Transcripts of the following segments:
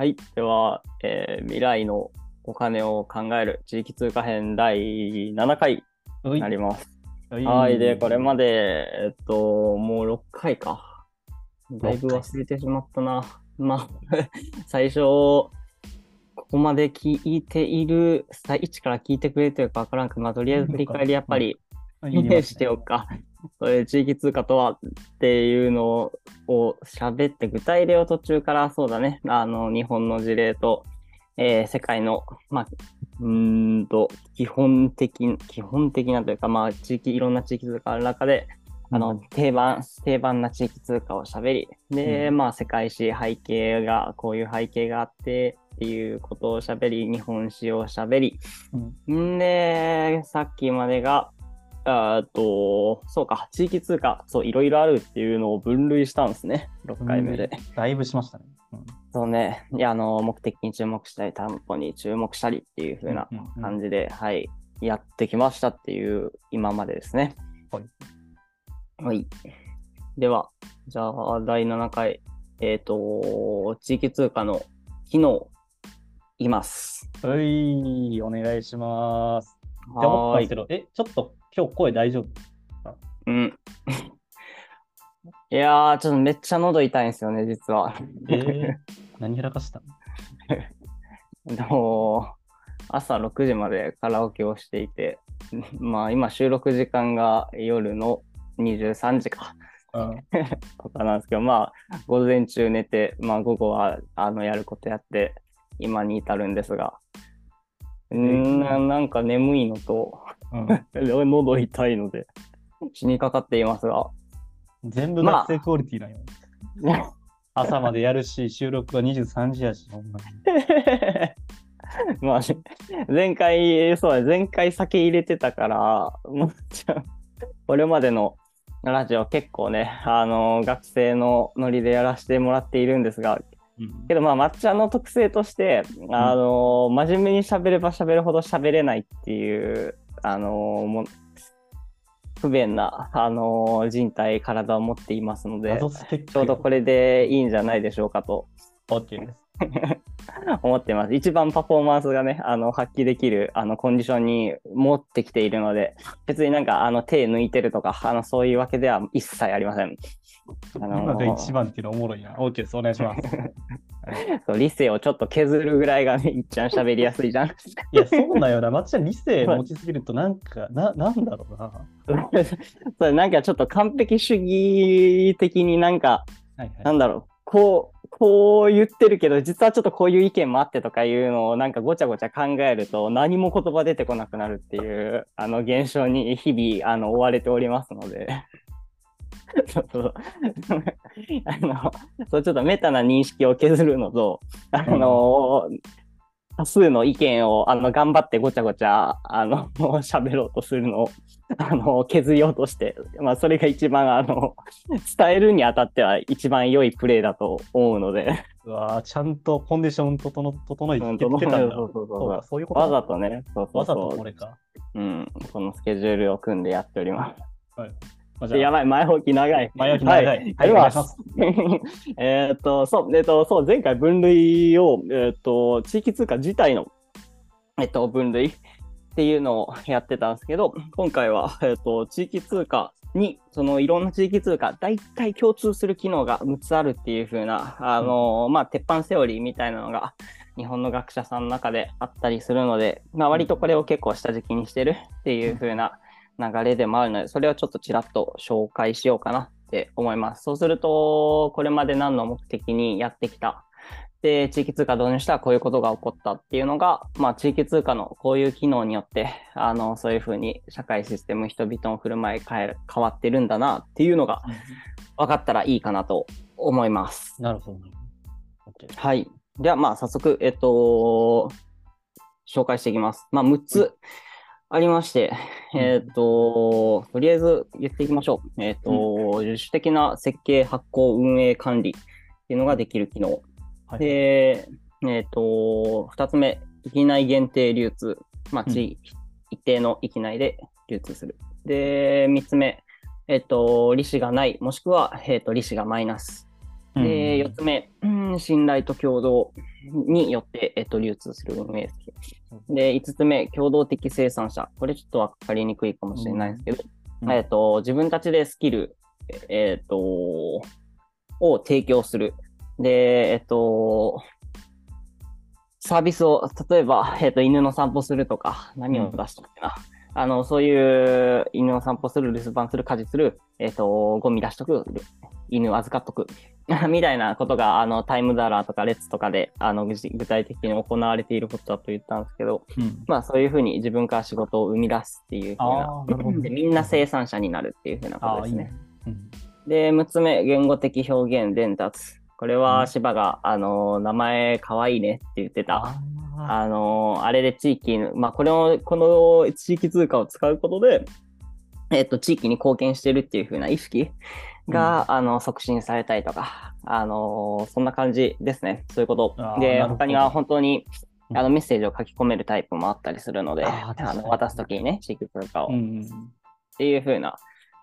はい。では、えー未来のお金を考える地域通貨編第7回はになります。はいはい。で、これまで、えっと、もう6回か。だいぶ忘れてしまったな。まあ、最初、ここまで聞いている、さ一から聞いてくれてるかわからんけど、まあ、とりあえず振り返りやっぱり、いいね しておくか。それ地域通貨とはっていうのを喋って、具体例を途中からそうだね、あの、日本の事例と、えー世界の、まあ、うーんと、基本的、基本的なというか、まあ、地域、いろんな地域通貨ある中で、あの、定番、定番な地域通貨を喋り、で、うん。まあ、世界史、背景が、こういう背景があって、っていうことを喋り、日本史を喋り、うん。んで、さっきまでが、あと、そうか、地域通貨、そう、いろいろあるっていうのを分類したんですね、6回目で。だいぶしましたね。うんそうね、いや、あの、目的に注目したり、担保に注目したりっていう風なうんうんうん感じで、はい、やってきましたっていう、今までですね。はい。はい。では、じゃあ、第7回、えっ、と、地域通貨の機能、いきます。はい、お願いします。って思ったんですけど、え、ちょっと今日声大丈夫うん。いやー、ちょっとめっちゃ喉痛いんですよね、実は。えー、何やらかした でも、朝6時までカラオケをしていて、まあ今収録時間が夜の23時か、うん。とかなんですけど、まあ午前中寝て、まあ午後はあのやることやって、今に至るんですが、んななんか眠いのと、うん。喉痛いので、死にかかっていますが、全部まあ学生クオリティなんよ。朝までやるし、収録は23時やし、ほんまに。まあ、前回、そうだ、前回酒入れてたから、これまでのラジオ結構ね、あの、学生のノリでやらせてもらっているんですが、うん。けどまあ、抹茶の特性として、あの、真面目に喋れば喋るほど喋れないっていう、あの、も不便な、あの、人体、体を持っていますので、ちょうどこれでいいんじゃないでしょうかと OK です。思ってます。一番パフォーマンスがね、あの、発揮できる、あの、コンディションに持ってきているので、別になんか、あの、手抜いてるとか、あの、そういうわけでは一切ありません。あの今が一番っていうのおもろいな。OK です。お願いします。そう理性をちょっと削るぐらいがね、いっちゃん喋りやすいじゃん。いや、そうだよな。まっちゃん理性持ちすぎると、なんか、な、なんだろうな。それなんかちょっと完璧主義的になんか、はいはい。なんだろう、こう、こう言ってるけど、実はちょっとこういう意見もあってとかいうのをなんかごちゃごちゃ考えると何も言葉出てこなくなるっていうあの現象に日々あの追われておりますので。そうそう。あのそうちょっとメタな認識を削るのと、あの、多数の意見をあの頑張ってごちゃごちゃあの喋ろうとするのをあの削りようとして、まあ、それが一番あの伝えるにあたっては一番良いプレーだと思うので、うわーちゃんとコンディション整整えてきてたんだ。そうそうそうそう。かそういうことわざとね、そうそうわざそうとこれか。うん、このスケジュールを組んでやっております。まあじゃあやばい、前置き長い。前置き長い。ははいい、します。す。えーっと、そう、えーっと、そう、前回分類を、えーっと、地域通貨自体の、えーっと、分類っていうのをやってたんですけど、今回は、えーっと、地域通貨に、そのいろんな地域通貨、大体共通する機能が6つあるっていう風な、あの、まあ、鉄板セオリーみたいなのが、日本の学者さんの中であったりするので、まあ、割とこれを結構下敷きにしてるっていう風な流れでもあるので、それをちょっとちらっと紹介しようかなって思います。そうすると、これまで何の目的にやってきた？で、地域通貨導入したらこういうことが起こったっていうのが、まあ、地域通貨のこういう機能によって、あの、そういうふうに社会システム、人々の振る舞い変える変わってるんだなっていうのが分かったらいいかなと思います。なるほど。はい。では、まあ、早速、えっと、紹介していきます。まあ、6つありまして、うんえっと、とりあえず言っていきましょう。えっと、自主的な設計、発行、運営、管理っていうのができる機能。はいで、えっと、2つ目、域内限定流通。まあ、地、一定の域内で流通する。で、3つ目、えっと、利子がない、もしくは、えっと、利子がマイナス。で、4つ目、うん、信頼と共同によって、えっと、流通する運営で、5つ目、共同的生産者。これちょっと分かりにくいかもしれないですけど、うん。えっと、自分たちでスキル、えっと、を提供する。で、えっと、サービスを、例えば、えっと、犬の散歩するとか、何を出したっけな。あの、そういう犬の散歩する、留守番する、家事する、えっと、ゴミ出しとく、犬預かっとく、みたいなことが、あの、タイムダラーとかレッツとかで、あの、具具体的に行われていることだと言ったんですけど、うんまあ、そういうふうに自分から仕事を生み出すっていうふうなでみんな生産者になるっていうふうなことですね。いいね。うんで、6つ目、言語的表現伝達。これうんは芝が、あの、名前かわいいねって言ってた。ああの、あれで地域の、まあ、これを、この地域通貨を使うことで、えっと、地域に貢献してるっていう風な意識が、あの、促進されたりとか、あの、そんな感じですね。そういうこと。で、他には本当に、うん。あの、メッセージを書き込めるタイプもあったりするので、あの渡すときにね、地域通貨を。ーうん。っていう風な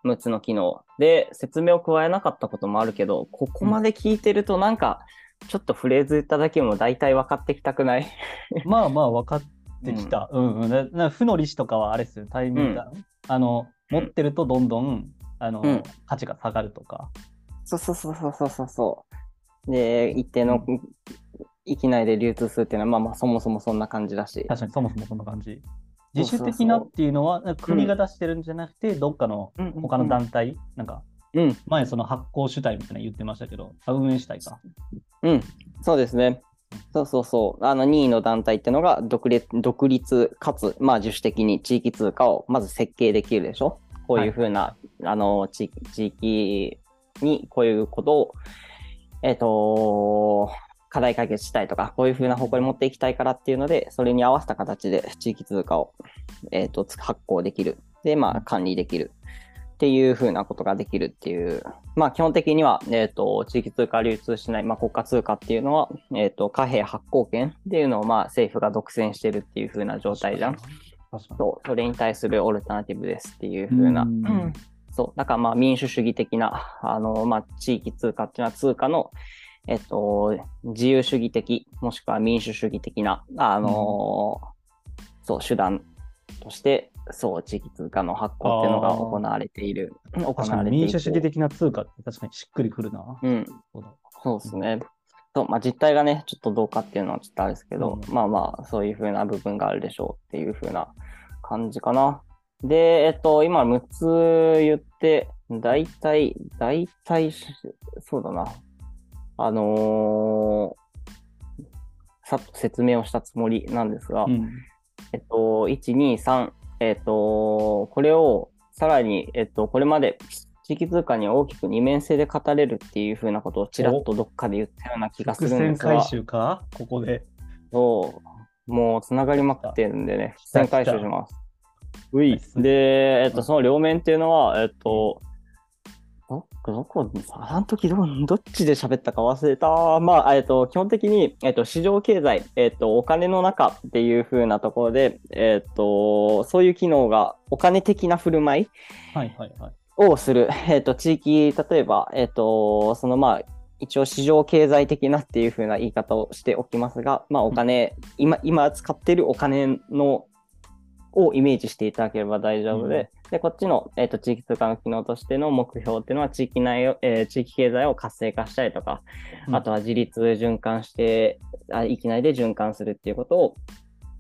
6つの機能。で説明を加えなかったこともあるけどここまで聞いてるとなんかちょっとフレーズ言っただけでも大体分かってきたくない。まあまあ分かってきた。うん。うん。なな負の利子とかはあれですよ、タイミング。が、あの、持ってるとどんどん、あの、うん。価値が下がるとか。そうそうそうそうそうそう。そうで一定の域内で流通するっていうのはまあまあそもそもそんな感じだし。確かにそもそもそんな感じ。自主的なっていうのは、国が出してるんじゃなくて、どっかのうんうんうん。他の団体、なんか、うん。前その発行主体みたいなの言ってましたけど、あ運営主体か。うん。そうですね。そうそうそう。あの任意の団体っていうのが独立独立かつまあ自主的に地域通貨をまず設計できるでしょ。こういうふうな、あの地域にこういうことをえっ、と課題解決したいとかこういうふうな方向に持っていきたいからっていうのでそれに合わせた形で地域通貨を、えー、とつ発行できる。でまあ管理できるっていうふうなことができるっていうまあ基本的には、えっ、と地域通貨流通しない、まあ、国家通貨っていうのは、えっ、と貨幣発行権っていうのをまあ政府が独占してるっていうふうな状態じゃん。そうそれに対するオルタナティブですっていう風な、うんうんそうだからまあ民主主義的なあの、まあ、地域通貨っていうのは通貨の、えっと、自由主義的もしくは民主主義的なあの、そう手段としてそう地域通貨の発行っていうのが行われている行われて民主主義的な通貨って確かにしっくりくるな。うんそうだそうですね。そうまあ、実態がね、ちょっとどうかっていうのはちょっとあれですけど、うんまあまあ、そういうふうな部分があるでしょうっていうふうな感じかな。で、えっと、今6つ言って、大体、大体、そうだな。あのーさっと説明をしたつもりなんですが、うんえっと、1、2、3、えっと、これをさらに、えっと、これまで地域通貨に大きく二面性で語れるっていうふうなことをちらっとどっかで言ったような気がす伏るんですが線回、収か？ここで。そう、もうつながりまくってるんでね、伏線回収します。ういナイスで、えっと、うんその両面っていうのは、えっと、どどこ、あの時どどっちで喋ったか忘れた。まあ、えっと、基本的に、えっと、市場経済、えっと、お金の中っていう風なところで、えっと、そういう機能がお金的な振る舞いはいはいはい。をする、えっと、地域、例えば、えっと、そのまあ、一応市場経済的なっていう風な言い方をしておきますが、まあ、お金、今、今使ってるお金の、をイメージしていただければ大丈夫で、で、こっちの、えっと、地域通貨の機能としての目標っていうのは、地域内を、えー地域経済を活性化したりとか、あとは自立循環して、あ域内で循環するっていうことを、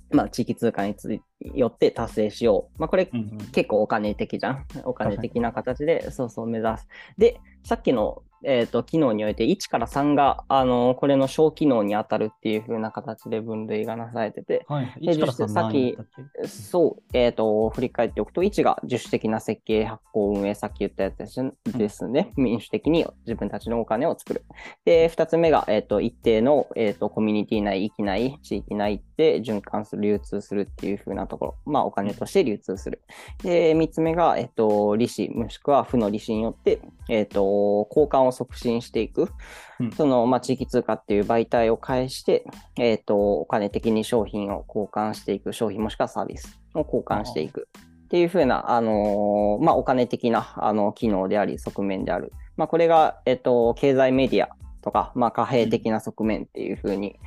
まあ、地域通貨についよって達成しよう。まあ、これうんうん結構お金的じゃん？お金的な形で、そうそう目指す。で、さっきの、えー、と機能において1から3が、あのこれの小機能に当たるっていう風な形で分類がなされてて、はいはい。で1から3実際さっきそう、えっ、と、振り返っておくと、1が自主的な設計、発行、運営、さっき言ったやつですですね。民主的に自分たちのお金を作る。で、2つ目が、えっ、と、一定の、えっ、と、コミュニティ内、域内、地域内で循環する、流通するっていう風なところ。まあ、お金として流通する。で、3つ目が、えっ、と、利子、もしくは負の利子によって、えっ、と、交換を促進していく。うんその、まあ、地域通貨っていう媒体を介して、えっ、と、お金的に商品を交換していく、商品もしくはサービスを交換していくっていうふうな、あのーまあ、お金的な、あの、機能であり、側面である。まあ、これが、えっ、と、経済メディアとか、まあ、貨幣的な側面っていうふうに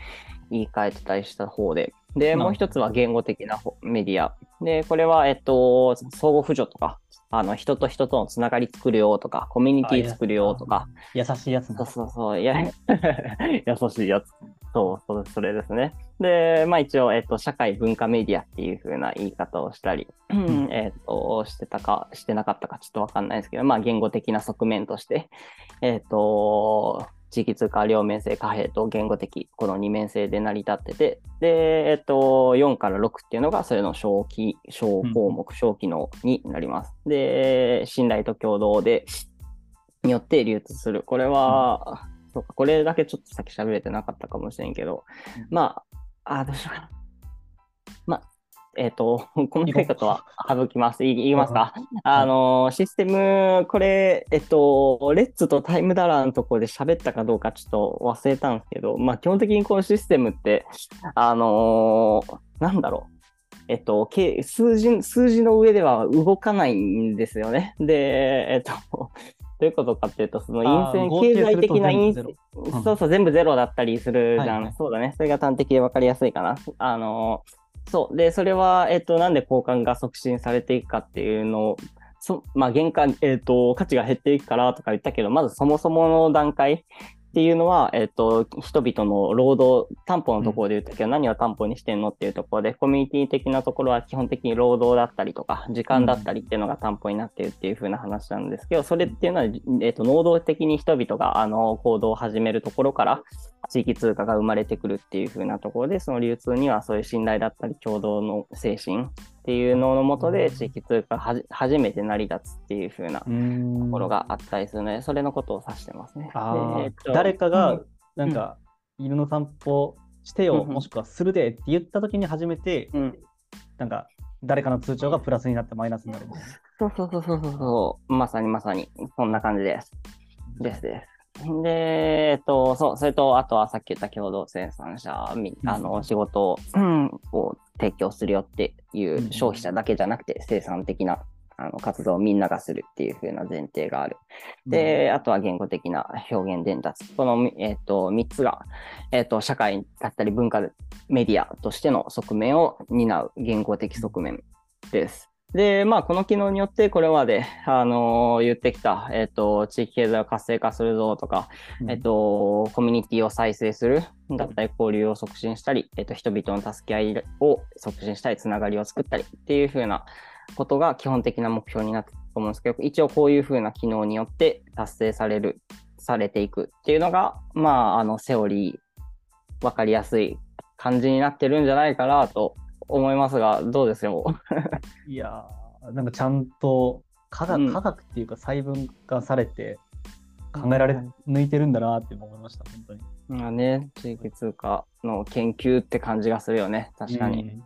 言い換えてたりした方で、で、もう一つは言語的なメディア。で、これは、えっと、相互扶助とか、あの、人と人とのつながり作るよとか、コミュニティ作るよとか。優しいやつそうそうそう。いや、優しいやつ。そうそれですね。で、まあ一応、えっと、社会文化メディアっていう風な言い方をしたり、えっと、してたか、してなかったかちょっとわかんないですけど、まあ言語的な側面として、えっと、地域通貨両面性貨幣と言語的、この二面性で成り立ってて、で、えっと、4から6っていうのがそれの小機、小項目、小機能になります。で、信頼と共同で、によって流通する。これは、うん、そうか、これだけちょっとさっき喋れてなかったかもしれんけど、うん、まあ、あ、どうしようかな。まあ、えっ、ー、と、ことは省きます。言いますか？あの、システム、これ、えっと、レッツとタイムダラーのところで喋ったかどうかちょっと忘れたんですけど、まあ、基本的にこのシステムって、あのー、なんだろう。えっと、数字、数字の上では動かないんですよね。で、えっと、どういうことかっていうと、その陰線、経済的な陰線、そうそう、全部ゼロだったりするじゃん。はいはい、そうだね。それが端的で分かりやすいかな。あのーそう。で、それは、えっと、なんで交換が促進されていくかっていうのを、そまあ、原価、えっと、価値が減っていくからとか言ったけど、まずそもそもの段階っていうのは、えっ、と、人々の労働、担保のところで言ったけど、うん、何を担保にしてんのっていうところで、コミュニティ的なところは基本的に労働だったりとか、時間だったりっていうのが担保になっているっていう風な話なんですけど、それっていうのは、えっ、と、能動的に人々が、あの、行動を始めるところから、地域通貨が生まれてくるっていう風なところで、その流通にはそういう信頼だったり、共同の精神っていうののもとで、地域通貨が初めて成り立つっていう風なところがあったりするので、それのことを指してますね。えっと、誰かが、なんか、犬の散歩してよ、もしくはするでって言った時に初めて、なんか、誰かの通帳がプラスになってマイナスになる。そうそうそうそうそう、まさにまさに、そんな感じです。ですです。で、えっと、そう、それと、あとはさっき言った共同生産者、あの、仕事を提供するよっていう消費者だけじゃなくて、生産的なあの活動をみんながするっていう風な前提がある。で、あとは言語的な表現伝達。この、えっ、と、3つが、えっ、と、社会だったり文化メディアとしての側面を担う言語的側面です。で、まあ、この機能によって、これまで、あのー、言ってきた、えっ、ー、と、地域経済を活性化するぞとか、うん、えっ、と、コミュニティを再生する、だったり、交流を促進したり、えっ、と、人々の助け合いを促進したり、つながりを作ったりっていうふうなことが基本的な目標になってると思うんですけど、一応こういうふうな機能によって達成される、されていくっていうのが、まあ、あの、セオリー、わかりやすい感じになってるんじゃないかなと思いますが、どうですよ？いやなんかちゃんと科学うん、科学っていうか細分化されて考えられ抜いてるんだなって思いました、本当に。まあね、地域通貨の研究って感じがするよね、確かに。うん、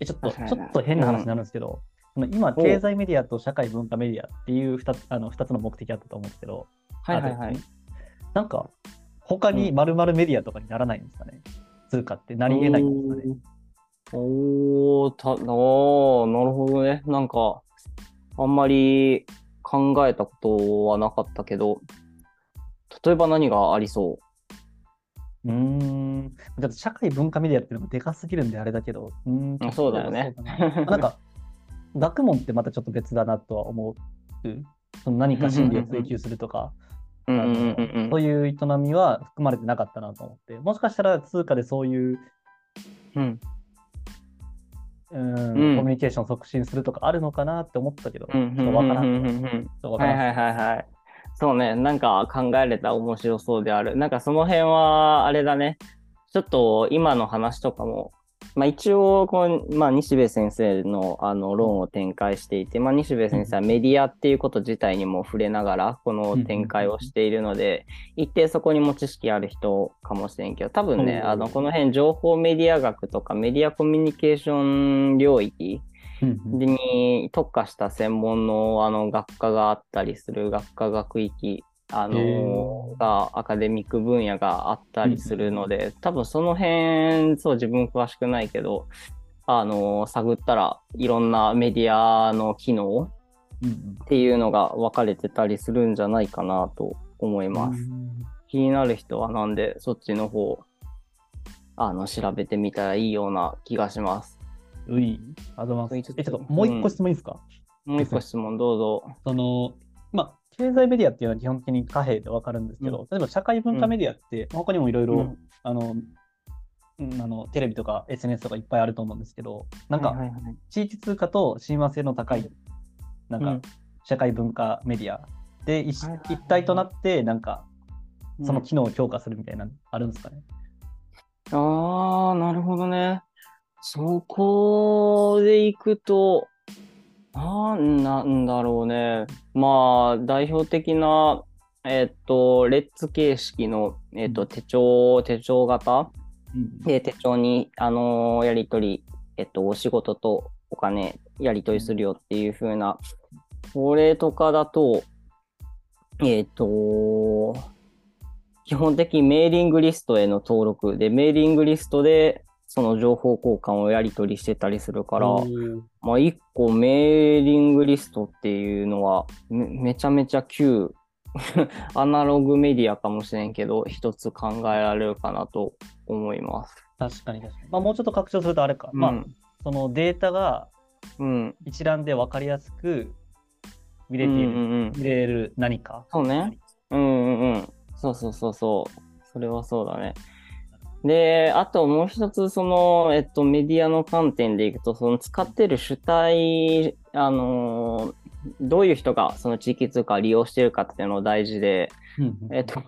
えちょっと、ちょっと変な話になるんですけど、うん、今、経済メディアと社会文化メディアっていう 2, つあの2つの目的あったと思うんですけど、はいはいはい。なんか、他にまるメディアとかにならないんですかね、通貨ってなり得ないんですかね？おー、た、あー、なるほどね。なんか、あんまり考えたことはなかったけど、例えば何がありそう？うーん。だって社会文化メディアっていうのもでかすぎるんであれだけど。うん。そうだよね。だなんか、学問ってまたちょっと別だなとは思う。その何か真理を追求するとか、そういう営みは含まれてなかったなと思って、もしかしたら通貨でそういう、うん、うん、コミュニケーション促進するとかあるのかなって思ったけど、ちょっとわからん。はいはいはいはい。そうね、なんか考えれた面白そうである。なんかその辺は、あれだね。ちょっと今の話とかもまあ、一応この、まあ、西部先生のあの論を展開していて、まあ、西部先生はメディアっていうこと自体にも触れながらこの展開をしているので、一定そこにも知識ある人かもしれんけど多分ね、あのこの辺情報メディア学とかメディアコミュニケーション領域に特化した専門のあの学科があったりする学科学域あのがアカデミック分野があったりするので、うん、多分その辺そう自分詳しくないけどあの探ったらいろんなメディアの機能っていうのが分かれてたりするんじゃないかなと思います。気になる人はなんでそっちの方、あの、調べてみたらいいような気がします。うい、あざます。ういちょっとえ、ちょっともう一個質問いいですか、もう一個質問どうぞ。その、まあ、経済メディアっていうのは基本的に貨幣でわかるんですけど、例えば社会文化メディアって、他にもいろいろ、うん。あの、うんあのテレビとか SNS とかいっぱいあると思うんですけど、なんか、地域通貨と親和性の高い、なんかうん、社会文化メディアで一,、体となって、なんか、そのうん機能を強化するみたいなのあるんですかね？ああ、なるほどね。そこで行くと、なんなんだろうね。まあ、代表的な、えっと、レッツ形式の、えっと、手帳、手帳型？うん。で、手帳に、あのーやり取り、えっと、お仕事とお金、やり取りするよっていう風な、これとかだと、えっと、基本的にメーリングリストへの登録。で、メーリングリストで、その情報交換をやり取りしてたりするから、まあ、一個メーリングリストっていうのはめ、めちゃめちゃ旧 アナログメディアかもしれんけど、一つ考えられるかなと思います。確かに確かに。まあ、もうちょっと拡張するとあれか。まあ、そのデータがうん。一覧で分かりやすく見れている、うんうんうん。見れる何か。そうね。うんうんうん。そうそうそうそう。それはそうだね。で、あともう一つ、その、えっと、メディアの観点でいくと、その使ってる主体、あのーどういう人がその地域通貨を利用してるかっていうのが大事で、うん。えっと、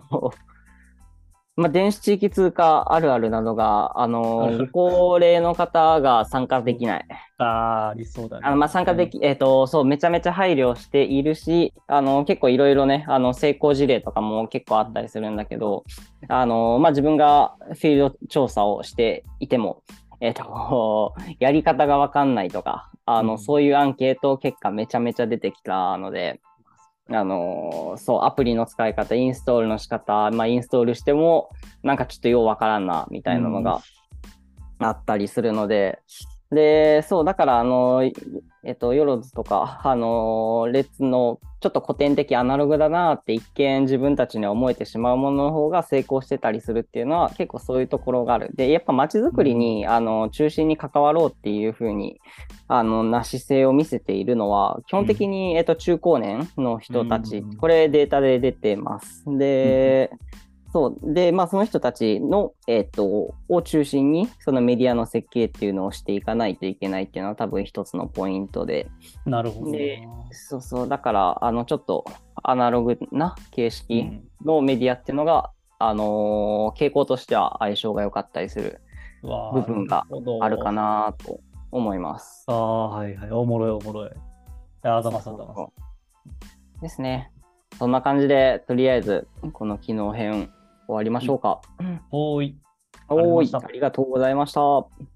まあ、電子地域通貨あるあるなどが、あの高齢の方が参加できない。ああ、ありそうだね。あのまあ、参加でき、えっ、と、そう、めちゃめちゃ配慮しているし、あの、結構いろいろね、あの、成功事例とかも結構あったりするんだけど、あの、まあ、自分がフィールド調査をしていても、えっ、と、やり方がわかんないとか、あの、うんそういうアンケート結果めちゃめちゃ出てきたので、あのそう、アプリの使い方、インストールの仕方、まあ、インストールしても、なんかちょっとようわからんな、みたいなのがあったりするので、で、そう、だから、あの、いえっと、ヨロズとか、あの、列の、ちょっと古典的アナログだなって一見自分たちには思えてしまうものの方が成功してたりするっていうのは結構そういうところがある。で、やっぱ街づくりに、あの、中心に関わろうっていうふうに、あの、な姿勢を見せているのは、基本的に、えっと、中高年の人たち、うん。これデータで出てます。で、そう。で、まあ、その人たちの、えっ、と、を中心に、そのメディアの設計っていうのをしていかないといけないっていうのは多分一つのポイントで、なるほどそうそう。だから、あの、ちょっとアナログな形う式んのメディアっていうのが、あのー傾向としては相性が良かったりする部分があるかなと思います。ああ、はいはい。おもろいおもろい。あざますあざます。ですね。そんな感じで、とりあえず、この機能編終わりましょうか。ほーい。おーいありがとうございました。